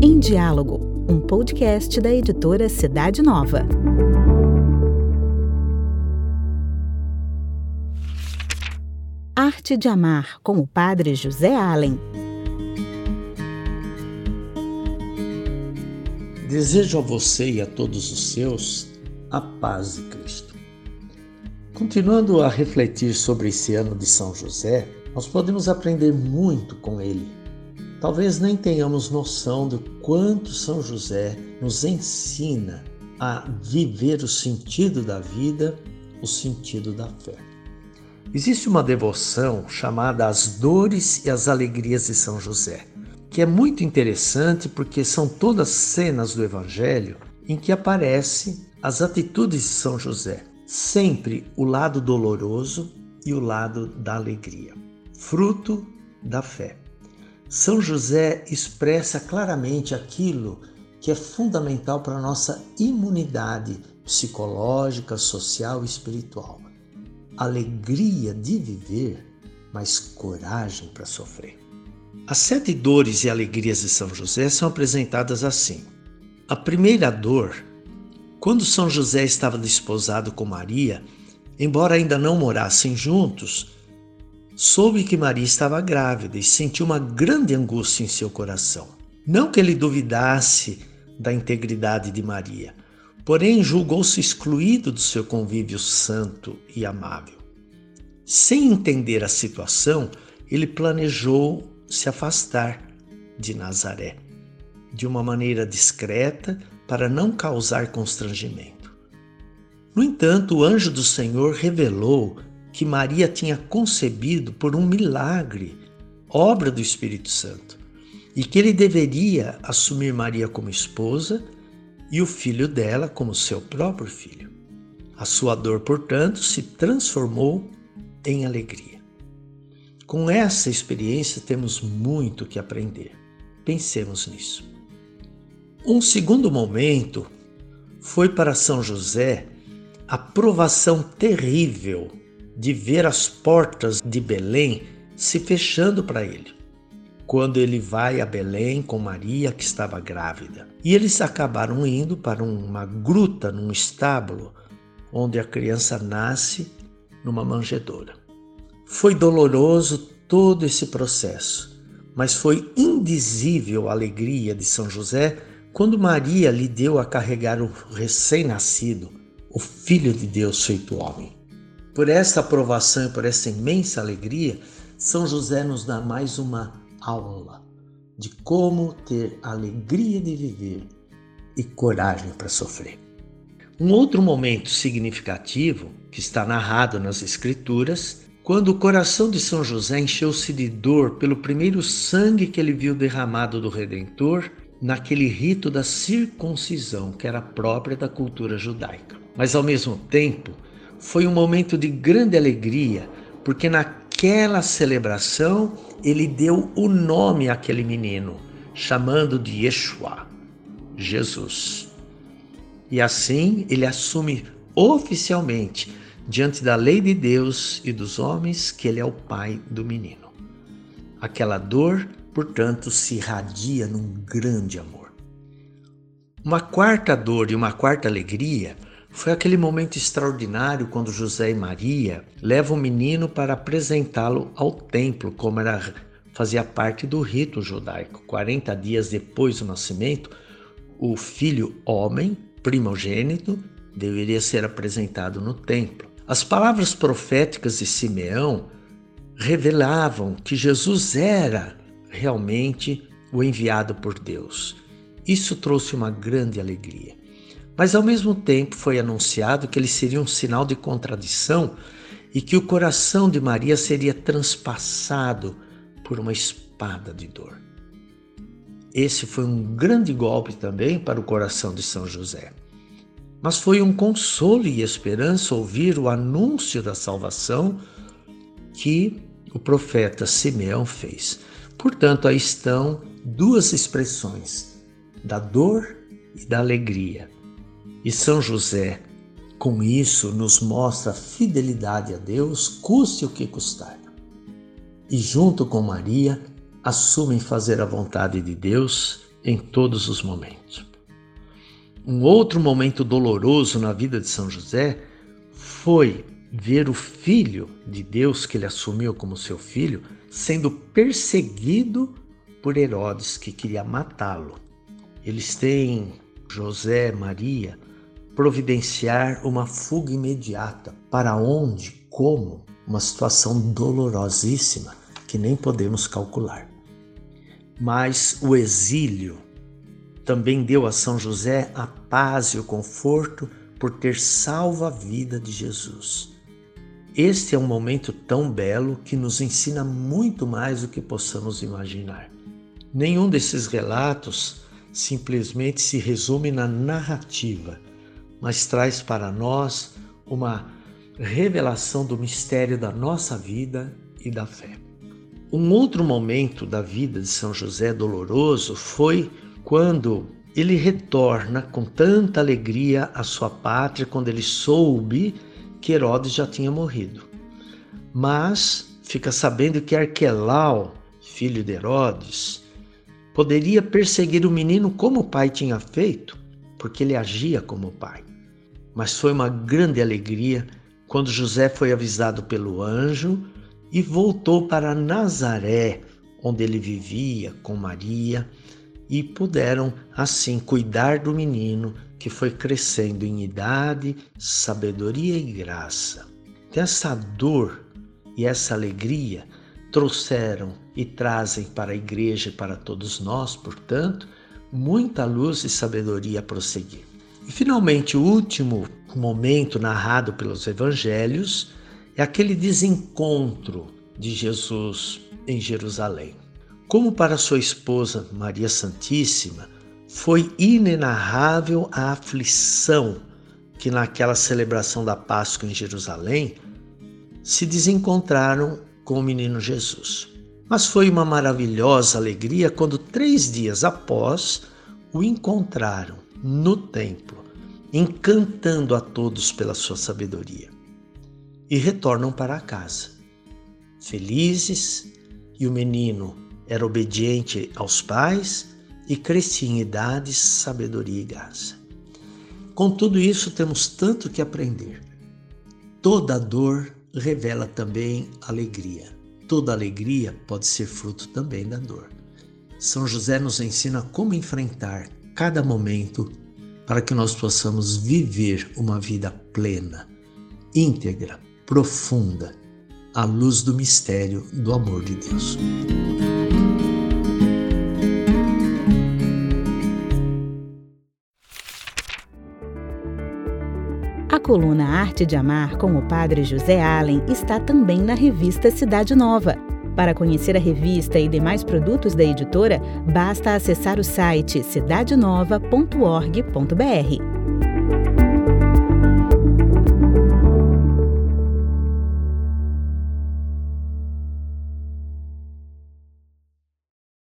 Em Diálogo, um podcast da editora Cidade Nova. Arte de Amar, com o padre José Allen. Desejo a você e a todos os seus a paz de Cristo. Continuando a refletir sobre esse ano de São José, nós podemos aprender muito com ele. Talvez nem tenhamos noção do quanto São José nos ensina a viver o sentido da vida, o sentido da fé. Existe uma devoção chamada As Dores e as Alegrias de São José que é muito interessante porque são todas cenas do Evangelho em que aparecem as atitudes de São José, sempre o lado doloroso e o lado da alegria, fruto da fé. São José expressa claramente aquilo que é fundamental para a nossa imunidade psicológica, social e espiritual. Alegria de viver, mas coragem para sofrer. As sete dores e alegrias de São José são apresentadas assim. A primeira dor, quando São José estava desposado com Maria, embora ainda não morassem juntos, soube que Maria estava grávida e sentiu uma grande angústia em seu coração. Não que ele duvidasse da integridade de Maria, porém julgou-se excluído do seu convívio santo e amável. Sem entender a situação, ele planejou se afastar de Nazaré, de uma maneira discreta para não causar constrangimento. No entanto, o anjo do Senhor revelou que Maria tinha concebido por um milagre, obra do Espírito Santo, e que ele deveria assumir Maria como esposa e o filho dela como seu próprio filho. A sua dor, portanto, se transformou em alegria. Com essa experiência temos muito que aprender. Pensemos nisso. Um segundo momento foi para São José a provação terrível de ver as portas de Belém se fechando para ele. Quando ele vai a Belém com Maria, que estava grávida. E eles acabaram indo para uma gruta, num estábulo, onde a criança nasce numa manjedoura. Foi doloroso todo esse processo, mas foi indizível a alegria de São José quando Maria lhe deu a carregar o recém-nascido, o Filho de Deus feito homem. Por esta aprovação e por essa imensa alegria, São José nos dá mais uma aula de como ter alegria de viver e coragem para sofrer. Um outro momento significativo que está narrado nas Escrituras quando o coração de São José encheu-se de dor pelo primeiro sangue que ele viu derramado do Redentor naquele rito da circuncisão que era própria da cultura judaica. Mas ao mesmo tempo, foi um momento de grande alegria, porque naquela celebração ele deu o nome àquele menino, chamando de Yeshua, Jesus. E assim ele assume oficialmente diante da lei de Deus e dos homens que ele é o pai do menino. Aquela dor, portanto, se irradia num grande amor. Uma quarta dor e uma quarta alegria foi aquele momento extraordinário quando José e Maria levam o menino para apresentá-lo ao templo, como era fazia parte do rito judaico. 40 dias depois do nascimento, o filho homem, primogênito, deveria ser apresentado no templo. As palavras proféticas de Simeão revelavam que Jesus era realmente o enviado por Deus. Isso trouxe uma grande alegria. Mas ao mesmo tempo foi anunciado que ele seria um sinal de contradição e que o coração de Maria seria transpassado por uma espada de dor. Esse foi um grande golpe também para o coração de São José. Mas foi um consolo e esperança ouvir o anúncio da salvação que o profeta Simeão fez. Portanto, aí estão duas expressões, da dor e da alegria. E São José, com isso, nos mostra fidelidade a Deus, custe o que custar. e, junto com Maria, assumem fazer a vontade de Deus em todos os momentos. Um outro momento doloroso na vida de São José foi ver o filho de Deus que ele assumiu como seu filho sendo perseguido por Herodes que queria matá-lo. Eles têm José, Maria, providenciar uma fuga imediata. Para onde? Como? Uma situação dolorosíssima que nem podemos calcular. Mas o exílio também deu a São José a paz e o conforto por ter salvo a vida de Jesus. Este é um momento tão belo que nos ensina muito mais do que possamos imaginar. Nenhum desses relatos simplesmente se resume na narrativa, mas traz para nós uma revelação do mistério da nossa vida e da fé. Um outro momento da vida de São José doloroso foi quando ele retorna com tanta alegria à sua pátria quando ele soube que Herodes já tinha morrido. Mas fica sabendo que Arquelau, filho de Herodes, poderia perseguir o menino como o pai tinha feito, porque ele agia como o pai. Mas foi uma grande alegria quando José foi avisado pelo anjo e voltou para Nazaré, onde ele vivia com Maria, e puderam assim cuidar do menino que foi crescendo em idade, sabedoria e graça. Essa dor e essa alegria trouxeram e trazem para a igreja e para todos nós, portanto, muita luz e sabedoria a prosseguir. E finalmente, o último momento narrado pelos evangelhos é aquele desencontro de Jesus em Jerusalém. Como para sua esposa Maria Santíssima, foi inenarrável a aflição que naquela celebração da Páscoa em Jerusalém se desencontraram com o menino Jesus. Mas foi uma maravilhosa alegria quando, três dias após, o encontraram no templo, encantando a todos pela sua sabedoria e retornam para casa. Felizes, e o menino era obediente aos pais e crescia em idade, sabedoria e graça. Com tudo isso, temos tanto que aprender. Toda dor revela também alegria. Toda alegria pode ser fruto também da dor. São José nos ensina como enfrentar cada momento para que nós possamos viver uma vida plena, íntegra, profunda, à luz do mistério do amor de Deus. A coluna Arte de Amar com o padre José Allen está também na revista Cidade Nova. Para conhecer a revista e demais produtos da editora, basta acessar o site cidadenova.org.br.